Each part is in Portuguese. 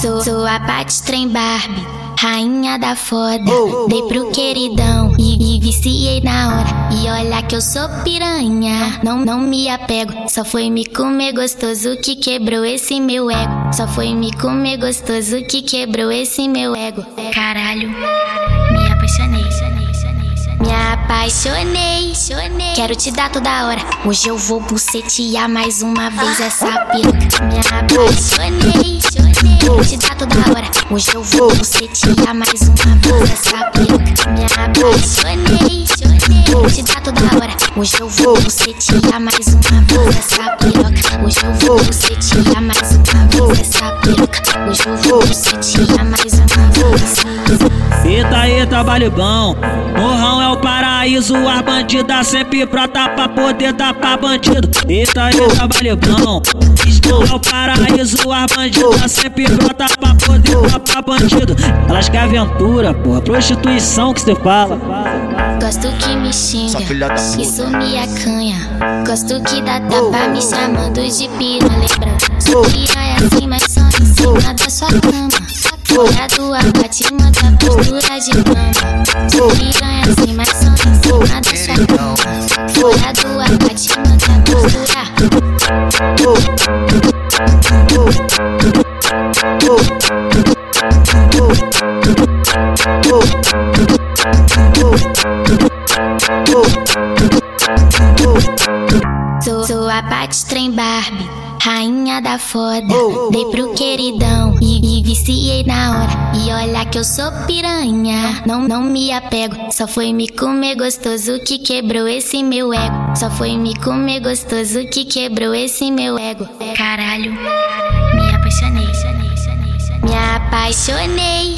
Sou, sou a Pat Trem Barbie, rainha da foda. Dei pro queridão e, e viciei na hora. E olha que eu sou piranha, não, não me apego. Só foi me comer gostoso que quebrou esse meu ego. Só foi me comer gostoso que quebrou esse meu ego. Caralho, me apaixonei. Me apaixonei, quero te dar toda hora. Hoje eu vou bucetear mais uma vez essa piroca. Me apaixonei, quero te dar toda hora. Hoje eu vou bucetear mais uma vez essa piroca. Me apaixonei, quero te dar toda hora. Hoje eu vou bucetear mais uma vez essa piroca. Hoje eu vou bucetear mais uma vez essa piroca. Hoje eu vou bucetear mais uma vez. Eita, eita, trabalho bom. Morrão é o paraíso, a bandida sempre prota pra poder dar pra bandido. Eita, eita, trabalho bom. Estou é o paraíso, a bandida sempre prota pra poder dar pra bandido. Elas querem aventura, porra, prostituição que você fala. Gosto que me xinga, isso me acanha. Gosto que dá tapa me chamando de pira, lembrando. Sou piranha assim, mas só em cima da sua cama. Folha tua bate, manda postura de cama. Sou piranha assim, mas só em cima da sua cama. Folha tua bate, manda. Sou, sou a Pat Trem Barbie, rainha da foda. Dei pro queridão e, e viciei na hora. E olha que eu sou piranha, não, não me apego. Só foi me comer gostoso que quebrou esse meu ego. Só foi me comer gostoso que quebrou esse meu ego. Caralho, me apaixonei. Me apaixonei,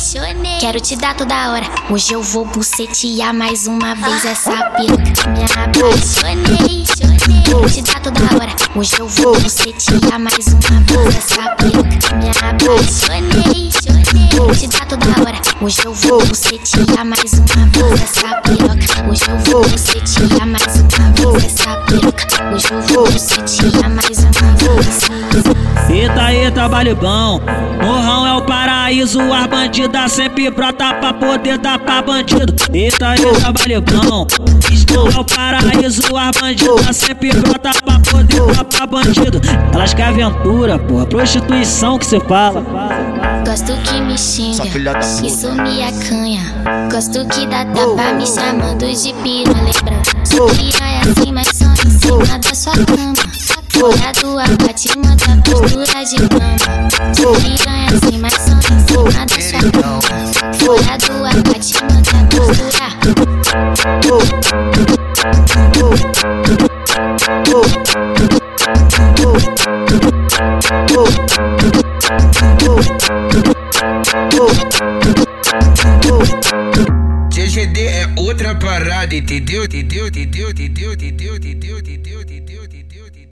quero te dar toda hora. Hoje eu vou bucetear mais uma vez essa piroca. Me apaixonei, te dar toda hora. Hoje eu vou bucetear mais uma essa piroca. Me apaixonei, quero te dar toda hora. Hoje eu vou bucetear mais uma essa piroca. Hoje eu vou bucetear mais uma essa piroca. Hoje eu vou bucetear mais uma. Eita, eita, trabalho bom. Morrão é o paraíso, a bandida sempre brota pra poder dar pra bandido. Eita, eita, trabalho bom. Estou é o paraíso, a bandida sempre brota pra poder dar pra bandido. Elas querem aventura, porra, prostituição que você fala. Gosto que me xinga, isso me acanha. Gosto que dá tapa me chamando de pira, lembrando. Sou piranha assim, mas só em cima da sua cama. Folha tua bate, manda postura de cama. Assim, mas só em cima da sua cama. Folha tua bate, manda. CGD é outra parada? Entendeu? Entendeu? Entendeu? Entendeu? Entendeu? Entendeu?